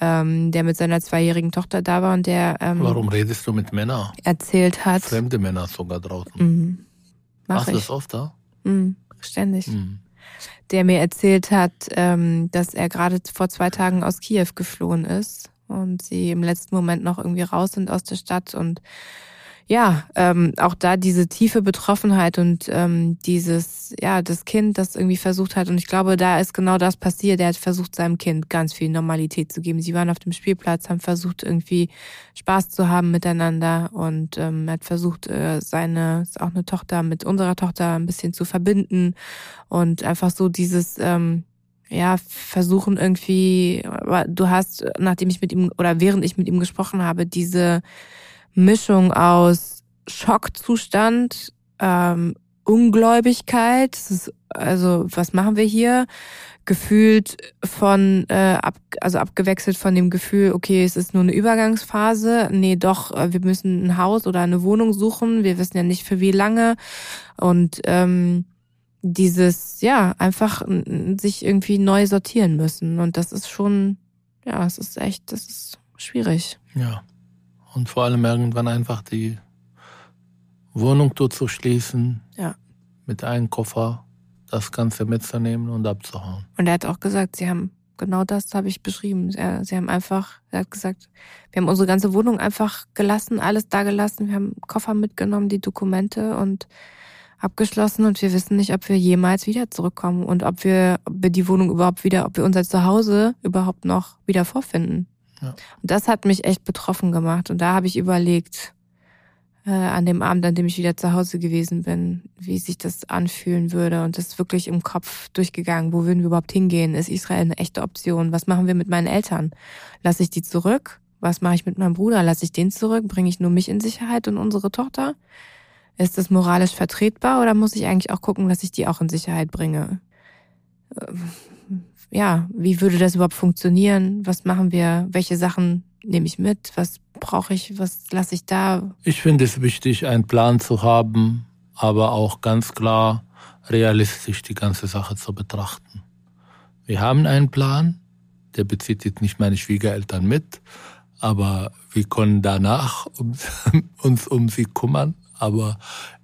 [SPEAKER 1] ähm, der mit seiner zweijährigen Tochter da war und der ähm,
[SPEAKER 2] Warum redest du mit Männern?
[SPEAKER 1] erzählt hat.
[SPEAKER 2] Fremde Männer sogar draußen.
[SPEAKER 1] Mhm. Mach
[SPEAKER 2] Machst du das oft da?
[SPEAKER 1] Mhm. Ständig.
[SPEAKER 2] Mhm.
[SPEAKER 1] der mir erzählt hat, ähm, dass er gerade vor zwei Tagen aus Kiew geflohen ist und sie im letzten Moment noch irgendwie raus sind aus der Stadt und ja, ähm, auch da diese tiefe Betroffenheit und ähm, dieses, ja, das Kind, das irgendwie versucht hat. Und ich glaube, da ist genau das passiert. Er hat versucht, seinem Kind ganz viel Normalität zu geben. Sie waren auf dem Spielplatz, haben versucht, irgendwie Spaß zu haben miteinander und ähm, er hat versucht, äh, seine, ist auch eine Tochter, mit unserer Tochter ein bisschen zu verbinden und einfach so dieses, ähm, ja, versuchen irgendwie, aber du hast, nachdem ich mit ihm oder während ich mit ihm gesprochen habe, diese Mischung aus Schockzustand, ähm, Ungläubigkeit. Ist, also was machen wir hier? Gefühlt von, äh, ab, also abgewechselt von dem Gefühl, okay, es ist nur eine Übergangsphase. Nee, doch, äh, wir müssen ein Haus oder eine Wohnung suchen. Wir wissen ja nicht für wie lange. Und ähm, dieses, ja, einfach sich irgendwie neu sortieren müssen. Und das ist schon, ja, es ist echt, das ist schwierig.
[SPEAKER 2] Ja. Und vor allem irgendwann einfach die Wohnung dort zu schließen.
[SPEAKER 1] Ja.
[SPEAKER 2] Mit einem Koffer das Ganze mitzunehmen und abzuhauen.
[SPEAKER 1] Und er hat auch gesagt, sie haben genau das habe ich beschrieben. Sie haben einfach, er hat gesagt, wir haben unsere ganze Wohnung einfach gelassen, alles da gelassen. Wir haben Koffer mitgenommen, die Dokumente und abgeschlossen und wir wissen nicht, ob wir jemals wieder zurückkommen und ob wir, ob wir die Wohnung überhaupt wieder, ob wir unser Zuhause überhaupt noch wieder vorfinden. Und das hat mich echt betroffen gemacht. Und da habe ich überlegt, äh, an dem Abend, an dem ich wieder zu Hause gewesen bin, wie sich das anfühlen würde. Und das ist wirklich im Kopf durchgegangen. Wo würden wir überhaupt hingehen? Ist Israel eine echte Option? Was machen wir mit meinen Eltern? Lasse ich die zurück? Was mache ich mit meinem Bruder? Lasse ich den zurück? Bringe ich nur mich in Sicherheit und unsere Tochter? Ist das moralisch vertretbar oder muss ich eigentlich auch gucken, dass ich die auch in Sicherheit bringe? Ja, wie würde das überhaupt funktionieren? Was machen wir? Welche Sachen nehme ich mit? Was brauche ich? Was lasse ich da?
[SPEAKER 2] Ich finde es wichtig, einen Plan zu haben, aber auch ganz klar realistisch die ganze Sache zu betrachten. Wir haben einen Plan, der bezieht jetzt nicht meine Schwiegereltern mit, aber wir können danach uns um sie kümmern aber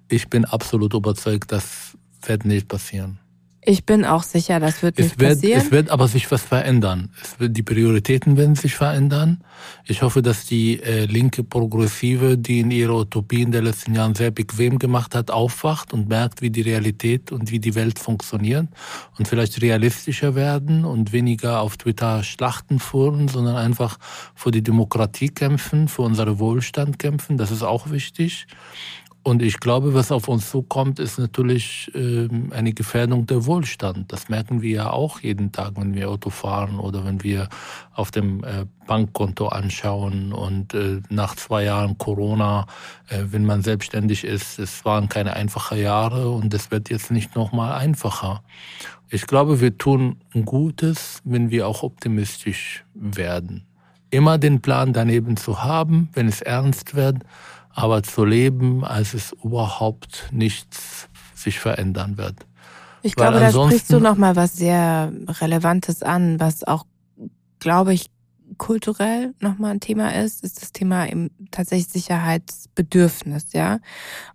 [SPEAKER 2] ich bin absolut überzeugt, das wird nicht passieren.
[SPEAKER 1] Ich bin auch sicher, das wird
[SPEAKER 2] es
[SPEAKER 1] nicht
[SPEAKER 2] wird,
[SPEAKER 1] passieren.
[SPEAKER 2] Es wird aber sich was verändern. Es wird, die Prioritäten werden sich verändern. Ich hoffe, dass die äh, linke Progressive, die in ihrer Utopie in den letzten Jahren sehr bequem gemacht hat, aufwacht und merkt, wie die Realität und wie die Welt funktioniert und vielleicht realistischer werden und weniger auf Twitter Schlachten führen, sondern einfach für die Demokratie kämpfen, für unseren Wohlstand kämpfen. Das ist auch wichtig. Und ich glaube, was auf uns zukommt, ist natürlich äh, eine Gefährdung der Wohlstand. Das merken wir ja auch jeden Tag, wenn wir Auto fahren oder wenn wir auf dem äh, Bankkonto anschauen. Und äh, nach zwei Jahren Corona, äh, wenn man selbstständig ist, es waren keine einfachen Jahre und es wird jetzt nicht nochmal einfacher. Ich glaube, wir tun Gutes, wenn wir auch optimistisch werden. Immer den Plan daneben zu haben, wenn es ernst wird aber zu leben, als es überhaupt nichts sich verändern wird.
[SPEAKER 1] Ich Weil glaube, da sprichst du nochmal was sehr Relevantes an, was auch, glaube ich, kulturell nochmal ein Thema ist, ist das Thema eben tatsächlich Sicherheitsbedürfnis, ja.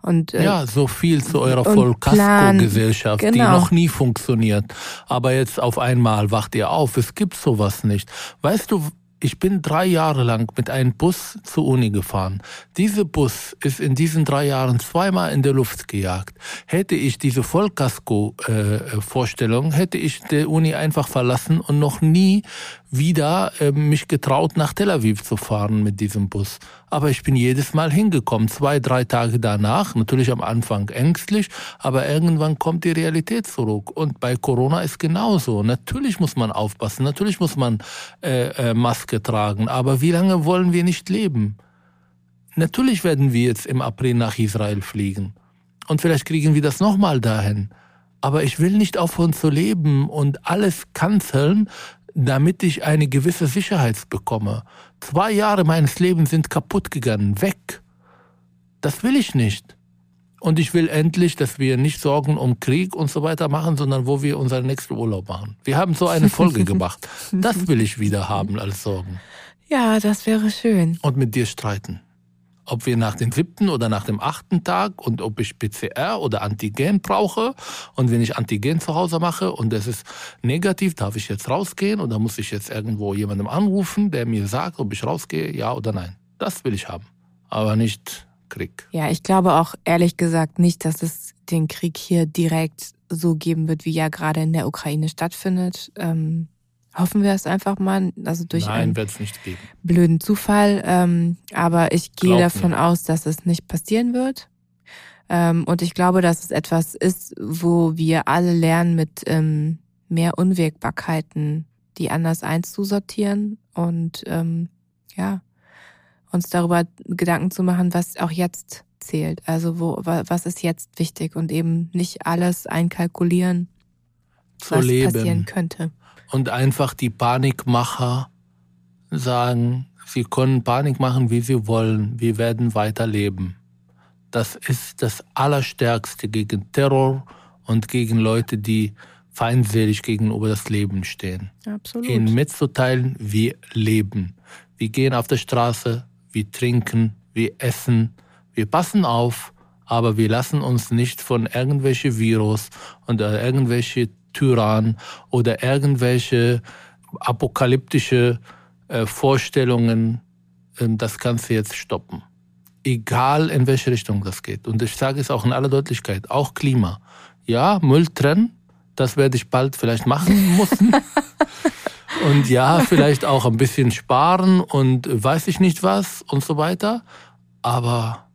[SPEAKER 1] Und
[SPEAKER 2] äh, ja, so viel zu eurer Vollkasko-Gesellschaft, genau. die noch nie funktioniert. Aber jetzt auf einmal wacht ihr auf, es gibt sowas nicht. Weißt du, ich bin drei Jahre lang mit einem Bus zur Uni gefahren. Dieser Bus ist in diesen drei Jahren zweimal in der Luft gejagt. Hätte ich diese Vollkasko-Vorstellung, äh, hätte ich die Uni einfach verlassen und noch nie wieder äh, mich getraut, nach Tel Aviv zu fahren mit diesem Bus. Aber ich bin jedes Mal hingekommen, zwei, drei Tage danach, natürlich am Anfang ängstlich, aber irgendwann kommt die Realität zurück. Und bei Corona ist genauso. Natürlich muss man aufpassen, natürlich muss man äh, äh, Maske tragen, aber wie lange wollen wir nicht leben? Natürlich werden wir jetzt im April nach Israel fliegen. Und vielleicht kriegen wir das nochmal dahin. Aber ich will nicht aufhören zu leben und alles canceln, damit ich eine gewisse Sicherheit bekomme. Zwei Jahre meines Lebens sind kaputt gegangen, weg. Das will ich nicht. Und ich will endlich, dass wir nicht Sorgen um Krieg und so weiter machen, sondern wo wir unseren nächsten Urlaub machen. Wir haben so eine Folge gemacht. Das will ich wieder haben als Sorgen.
[SPEAKER 1] Ja, das wäre schön.
[SPEAKER 2] Und mit dir streiten ob wir nach dem siebten oder nach dem achten Tag und ob ich PCR oder Antigen brauche. Und wenn ich Antigen zu Hause mache und es ist negativ, darf ich jetzt rausgehen oder muss ich jetzt irgendwo jemandem anrufen, der mir sagt, ob ich rausgehe, ja oder nein. Das will ich haben, aber nicht Krieg.
[SPEAKER 1] Ja, ich glaube auch ehrlich gesagt nicht, dass es den Krieg hier direkt so geben wird, wie ja gerade in der Ukraine stattfindet. Ähm Hoffen wir es einfach mal, also durch
[SPEAKER 2] Nein, einen
[SPEAKER 1] blöden Zufall. Ähm, aber ich gehe Glaub davon mir. aus, dass es nicht passieren wird. Ähm, und ich glaube, dass es etwas ist, wo wir alle lernen, mit ähm, mehr Unwägbarkeiten die anders einzusortieren und ähm, ja, uns darüber Gedanken zu machen, was auch jetzt zählt. Also wo, was ist jetzt wichtig und eben nicht alles einkalkulieren,
[SPEAKER 2] Zu
[SPEAKER 1] was
[SPEAKER 2] leben.
[SPEAKER 1] passieren könnte.
[SPEAKER 2] Und einfach die Panikmacher sagen, sie können Panik machen, wie sie wollen. Wir werden weiterleben. Das ist das Allerstärkste gegen Terror und gegen Leute, die feindselig gegenüber das Leben stehen.
[SPEAKER 1] Absolut.
[SPEAKER 2] Ihnen mitzuteilen, wir leben. Wir gehen auf der Straße, wir trinken, wir essen, wir passen auf, aber wir lassen uns nicht von irgendwelche Virus oder irgendwelche Tyrannen oder irgendwelche apokalyptische äh, Vorstellungen äh, das Ganze jetzt stoppen. Egal in welche Richtung das geht. Und ich sage es auch in aller Deutlichkeit, auch Klima. Ja, Müll trennen, das werde ich bald vielleicht machen müssen. und ja, vielleicht auch ein bisschen sparen und weiß ich nicht was und so weiter. Aber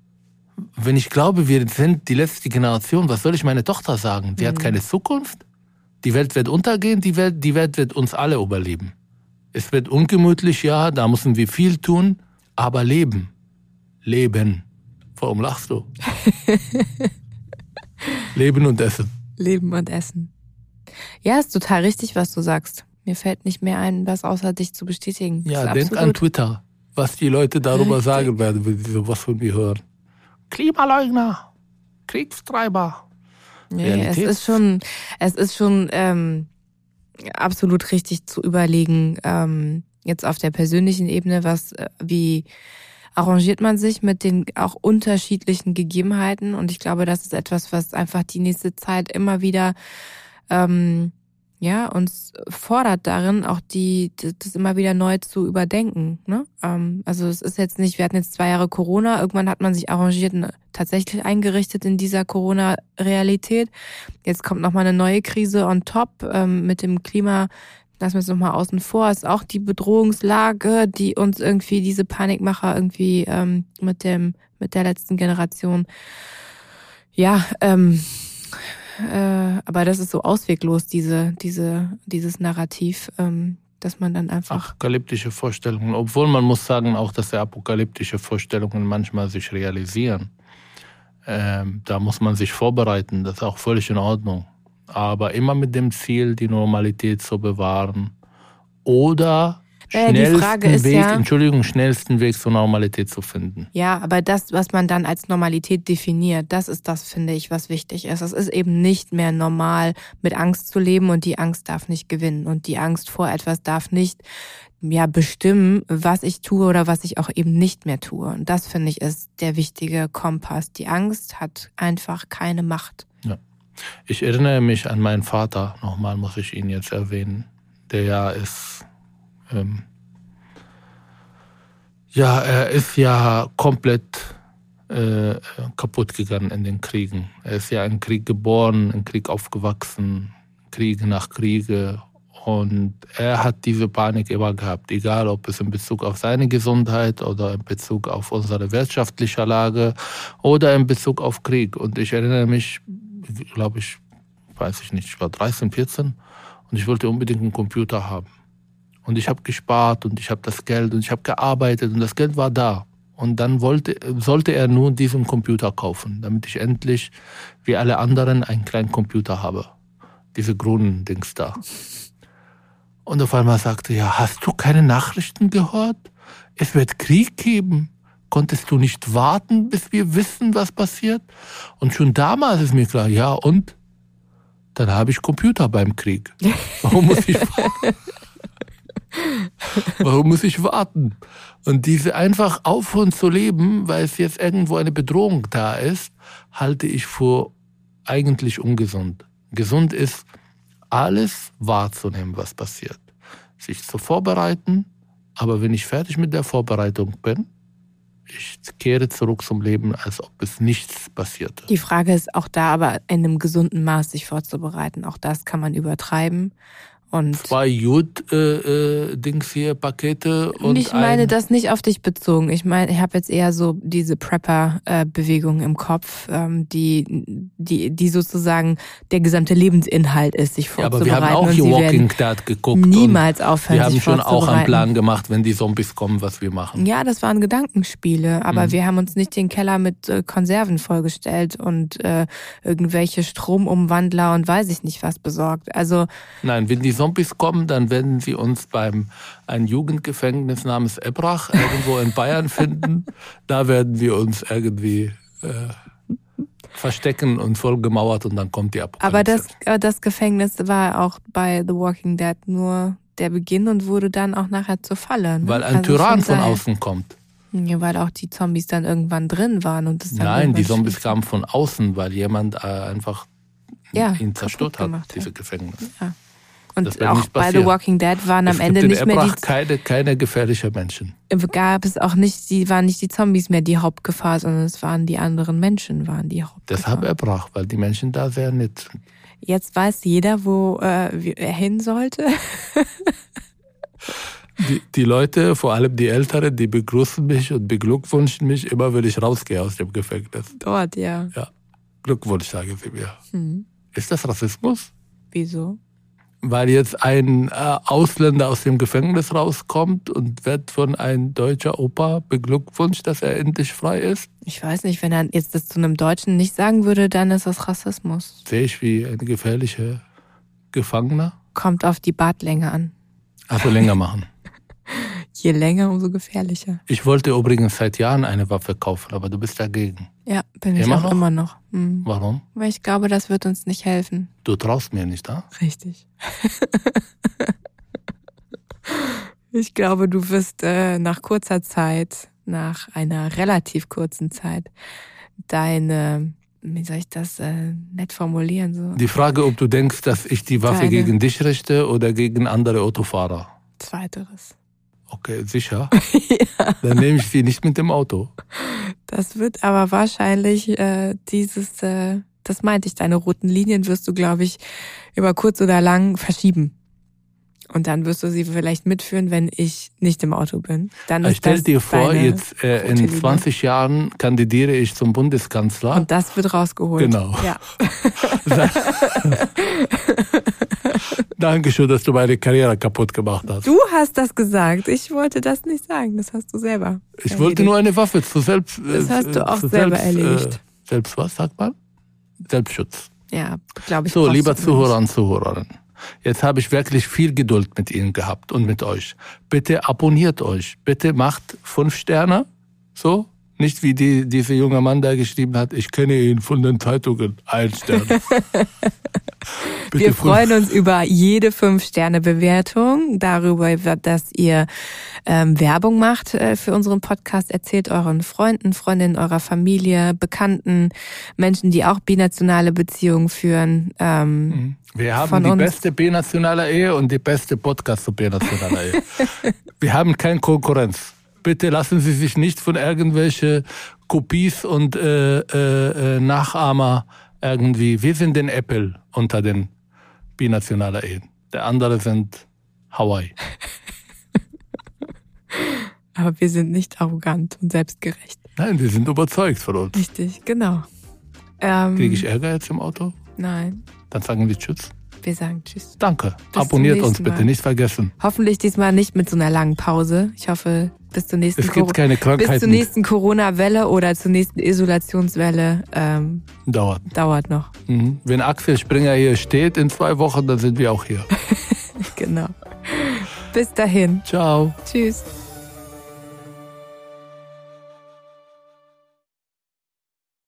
[SPEAKER 2] wenn ich glaube, wir sind die letzte Generation, was soll ich meine Tochter sagen? Die mhm. hat keine Zukunft. Die Welt wird untergehen, die Welt, die Welt wird uns alle überleben. Es wird ungemütlich, ja, da müssen wir viel tun, aber leben. Leben. Warum lachst du? leben und essen.
[SPEAKER 1] Leben und essen. Ja, ist total richtig, was du sagst. Mir fällt nicht mehr ein, was außer dich zu bestätigen.
[SPEAKER 2] Ja, denk an Twitter, was die Leute darüber richtig. sagen werden, wenn sie sowas von mir hören. Klimaleugner, Kriegstreiber.
[SPEAKER 1] Nee, es ist schon, es ist schon ähm, absolut richtig zu überlegen, ähm, jetzt auf der persönlichen Ebene, was, äh, wie arrangiert man sich mit den auch unterschiedlichen Gegebenheiten. Und ich glaube, das ist etwas, was einfach die nächste Zeit immer wieder ähm, ja, uns fordert darin, auch die, das immer wieder neu zu überdenken. Ne? Ähm, also es ist jetzt nicht, wir hatten jetzt zwei Jahre Corona, irgendwann hat man sich arrangiert und tatsächlich eingerichtet in dieser Corona-Realität. Jetzt kommt nochmal eine neue Krise on top ähm, mit dem Klima. Lassen wir es nochmal außen vor, ist auch die Bedrohungslage, die uns irgendwie, diese Panikmacher irgendwie ähm, mit dem, mit der letzten Generation, ja, ähm, äh, aber das ist so ausweglos, diese, diese, dieses Narrativ, ähm, dass man dann einfach.
[SPEAKER 2] Apokalyptische Vorstellungen, obwohl man muss sagen auch, dass apokalyptische Vorstellungen manchmal sich realisieren. Ähm, da muss man sich vorbereiten, das ist auch völlig in Ordnung. Aber immer mit dem Ziel, die Normalität zu bewahren. Oder
[SPEAKER 1] naja, schnellsten die Frage ist
[SPEAKER 2] Weg,
[SPEAKER 1] ja,
[SPEAKER 2] Entschuldigung, schnellsten Weg zur Normalität zu finden.
[SPEAKER 1] Ja, aber das, was man dann als Normalität definiert, das ist das, finde ich, was wichtig ist. Es ist eben nicht mehr normal, mit Angst zu leben und die Angst darf nicht gewinnen und die Angst vor etwas darf nicht ja bestimmen, was ich tue oder was ich auch eben nicht mehr tue. Und das finde ich ist der wichtige Kompass. Die Angst hat einfach keine Macht.
[SPEAKER 2] Ja. Ich erinnere mich an meinen Vater, nochmal muss ich ihn jetzt erwähnen, der ja ist ähm, ja, er ist ja komplett äh, kaputt gegangen in den Kriegen. Er ist ja in Krieg geboren, in Krieg aufgewachsen, Kriege nach Kriege. Und er hat diese Panik immer gehabt, egal ob es in Bezug auf seine Gesundheit oder in Bezug auf unsere wirtschaftliche Lage oder in Bezug auf Krieg. Und ich erinnere mich, glaube ich, weiß ich nicht, ich war 13, 14 und ich wollte unbedingt einen Computer haben. Und ich habe gespart und ich habe das Geld und ich habe gearbeitet und das Geld war da. Und dann wollte, sollte er nur diesen Computer kaufen, damit ich endlich, wie alle anderen, einen kleinen Computer habe. Diese grünen Dings da. Und auf einmal sagte er, ja, hast du keine Nachrichten gehört? Es wird Krieg geben. Konntest du nicht warten, bis wir wissen, was passiert? Und schon damals ist mir klar, ja, und? Dann habe ich Computer beim Krieg. Warum muss ich Warum muss ich warten? Und diese einfach aufhören zu leben, weil es jetzt irgendwo eine Bedrohung da ist, halte ich für eigentlich ungesund. Gesund ist, alles wahrzunehmen, was passiert. Sich zu vorbereiten, aber wenn ich fertig mit der Vorbereitung bin, ich kehre zurück zum Leben, als ob es nichts passierte.
[SPEAKER 1] Die Frage ist auch da, aber in einem gesunden Maß sich vorzubereiten. Auch das kann man übertreiben. Und
[SPEAKER 2] Zwei Jud äh, äh, hier Pakete und
[SPEAKER 1] ich meine
[SPEAKER 2] ein,
[SPEAKER 1] das nicht auf dich bezogen. Ich meine, ich habe jetzt eher so diese Prepper-Bewegung im Kopf, ähm, die, die, die sozusagen der gesamte Lebensinhalt ist, sich
[SPEAKER 2] ja, aber
[SPEAKER 1] vorzubereiten.
[SPEAKER 2] wir haben auch hier Walking Dead geguckt.
[SPEAKER 1] niemals aufhören,
[SPEAKER 2] Wir haben
[SPEAKER 1] sich
[SPEAKER 2] schon auch einen
[SPEAKER 1] vorzubereiten.
[SPEAKER 2] Plan gemacht, wenn die Zombies kommen, was wir machen.
[SPEAKER 1] Ja, das waren Gedankenspiele, aber
[SPEAKER 2] Mhm.
[SPEAKER 1] wir haben uns nicht den Keller mit äh, Konserven vollgestellt und äh, irgendwelche Stromumwandler und weiß ich nicht was besorgt. Also
[SPEAKER 2] Nein, wenn die Zombies kommen, dann werden sie uns beim ein Jugendgefängnis namens Ebrach irgendwo in Bayern finden. Da werden wir uns irgendwie äh, verstecken und voll gemauert und dann kommt die Apokalypse.
[SPEAKER 1] Aber das, das Gefängnis war auch bei The Walking Dead nur der Beginn und wurde dann auch nachher zur Falle. Ne?
[SPEAKER 2] Weil ein
[SPEAKER 1] Also
[SPEAKER 2] Tyrann
[SPEAKER 1] von
[SPEAKER 2] außen kommt.
[SPEAKER 1] Ja, weil auch die Zombies dann irgendwann drin waren und es dann
[SPEAKER 2] Nein, die Zombies kamen von außen, weil jemand äh, einfach
[SPEAKER 1] Ja,
[SPEAKER 2] ihn zerstört hat,
[SPEAKER 1] gemacht hat.
[SPEAKER 2] diese Gefängnis. das
[SPEAKER 1] Und auch bei The. Walking Dead waren am Ende nicht mehr die
[SPEAKER 2] keine, keine gefährlichen Menschen.
[SPEAKER 1] gab es auch nicht, die waren nicht die Zombies mehr die Hauptgefahr, sondern es waren die anderen Menschen, waren die Hauptgefahr.
[SPEAKER 2] Deshalb Ebrach, weil die Menschen da sehr nett sind.
[SPEAKER 1] Jetzt weiß jeder, wo äh, er hin sollte.
[SPEAKER 2] Die, die Leute, vor allem die Älteren, die begrüßen mich und beglückwünschen mich immer, wenn ich rausgehe aus dem Gefängnis.
[SPEAKER 1] Dort, ja.
[SPEAKER 2] Ja, Glückwunsch, sagen sie mir.
[SPEAKER 1] Hm.
[SPEAKER 2] Ist das Rassismus?
[SPEAKER 1] Wieso?
[SPEAKER 2] Weil jetzt ein äh, Ausländer aus dem Gefängnis rauskommt und wird von einem deutscher Opa beglückwünscht, dass er endlich frei ist?
[SPEAKER 1] Ich weiß nicht, wenn er jetzt das zu einem Deutschen nicht sagen würde, dann ist das Rassismus.
[SPEAKER 2] Sehe ich wie ein gefährlicher Gefangener?
[SPEAKER 1] Kommt auf die Bartlänge an.
[SPEAKER 2] Also länger machen.
[SPEAKER 1] Je länger, umso gefährlicher.
[SPEAKER 2] Ich wollte übrigens seit Jahren eine Waffe kaufen, aber du bist dagegen.
[SPEAKER 1] Ja, bin ich
[SPEAKER 2] Immer
[SPEAKER 1] auch
[SPEAKER 2] noch?
[SPEAKER 1] immer noch. Hm.
[SPEAKER 2] Warum?
[SPEAKER 1] Weil ich glaube, das wird uns nicht helfen.
[SPEAKER 2] Du traust mir nicht, ah?
[SPEAKER 1] Richtig. ich glaube, du wirst äh, nach kurzer Zeit, nach einer relativ kurzen Zeit, deine, wie soll ich das äh, nett formulieren, so
[SPEAKER 2] Die Frage, ob du denkst, dass ich die Waffe
[SPEAKER 1] Deine.
[SPEAKER 2] gegen dich richte oder gegen andere Autofahrer.
[SPEAKER 1] zweiteres.
[SPEAKER 2] Okay, sicher. Dann nehme ich sie nicht mit dem Auto.
[SPEAKER 1] Das wird aber wahrscheinlich äh, dieses, äh, das meinte ich, deine roten Linien wirst du, glaube ich, über kurz oder lang verschieben. Und dann wirst du sie vielleicht mitführen, wenn ich nicht im Auto bin. Dann ist
[SPEAKER 2] Stell dir vor, jetzt äh, in
[SPEAKER 1] Linie.
[SPEAKER 2] 20 Jahren kandidiere ich zum Bundeskanzler.
[SPEAKER 1] Und das wird rausgeholt.
[SPEAKER 2] Genau.
[SPEAKER 1] Ja.
[SPEAKER 2] Dankeschön, dass du meine Karriere kaputt gemacht hast.
[SPEAKER 1] Du hast das gesagt. Ich wollte das nicht sagen. Das hast du selber.
[SPEAKER 2] Ich
[SPEAKER 1] erledigt.
[SPEAKER 2] wollte nur eine Waffe zu selbst.
[SPEAKER 1] Das hast du
[SPEAKER 2] äh,
[SPEAKER 1] auch selber
[SPEAKER 2] selbst,
[SPEAKER 1] erledigt.
[SPEAKER 2] Äh, selbst was sagt man? Selbstschutz.
[SPEAKER 1] Ja, glaube ich.
[SPEAKER 2] So, lieber. Zuhörer und Zuhörerinnen. Jetzt habe ich wirklich viel Geduld mit Ihnen gehabt und mit euch. Bitte abonniert euch. Bitte macht fünf Sterne. So. Nicht wie die, dieser junge Mann, der geschrieben hat, ich kenne ihn von den Zeitungen. Ein Stern.
[SPEAKER 1] Wir freuen uns über jede Fünf-Sterne-Bewertung, darüber, dass ihr ähm, Werbung macht äh, für unseren Podcast. Erzählt euren Freunden, Freundinnen eurer Familie, Bekannten, Menschen, die auch binationale Beziehungen führen. Ähm,
[SPEAKER 2] Wir haben die
[SPEAKER 1] uns.
[SPEAKER 2] beste binationale Ehe und die beste Podcast zu binationaler Ehe. Wir haben keine Konkurrenz. Bitte lassen Sie sich nicht von irgendwelche Kopies und äh, äh, äh, Nachahmer irgendwie. Wir sind den Apple unter den binationaler Ehen. Der andere sind Hawaii.
[SPEAKER 1] aber wir sind nicht arrogant und selbstgerecht.
[SPEAKER 2] Nein, wir sind überzeugt von uns.
[SPEAKER 1] Richtig, genau. Ähm,
[SPEAKER 2] Kriege ich Ärger jetzt im Auto?
[SPEAKER 1] Nein,
[SPEAKER 2] Dann sagen wir Tschüss.
[SPEAKER 1] wir sagen Tschüss.
[SPEAKER 2] Danke.
[SPEAKER 1] zum
[SPEAKER 2] Abonniert uns bitte,
[SPEAKER 1] Mal.
[SPEAKER 2] nicht vergessen.
[SPEAKER 1] Hoffentlich diesmal nicht mit so einer langen Pause. Ich hoffe, bis zur nächsten
[SPEAKER 2] keine
[SPEAKER 1] bis zur nächsten Corona-Welle oder zur nächsten Isolationswelle ähm,
[SPEAKER 2] Dauert.
[SPEAKER 1] dauert noch.
[SPEAKER 2] Mhm. Wenn Axel Springer hier steht in zwei Wochen, dann sind wir auch hier.
[SPEAKER 1] Genau. Bis dahin.
[SPEAKER 2] Ciao.
[SPEAKER 1] Tschüss.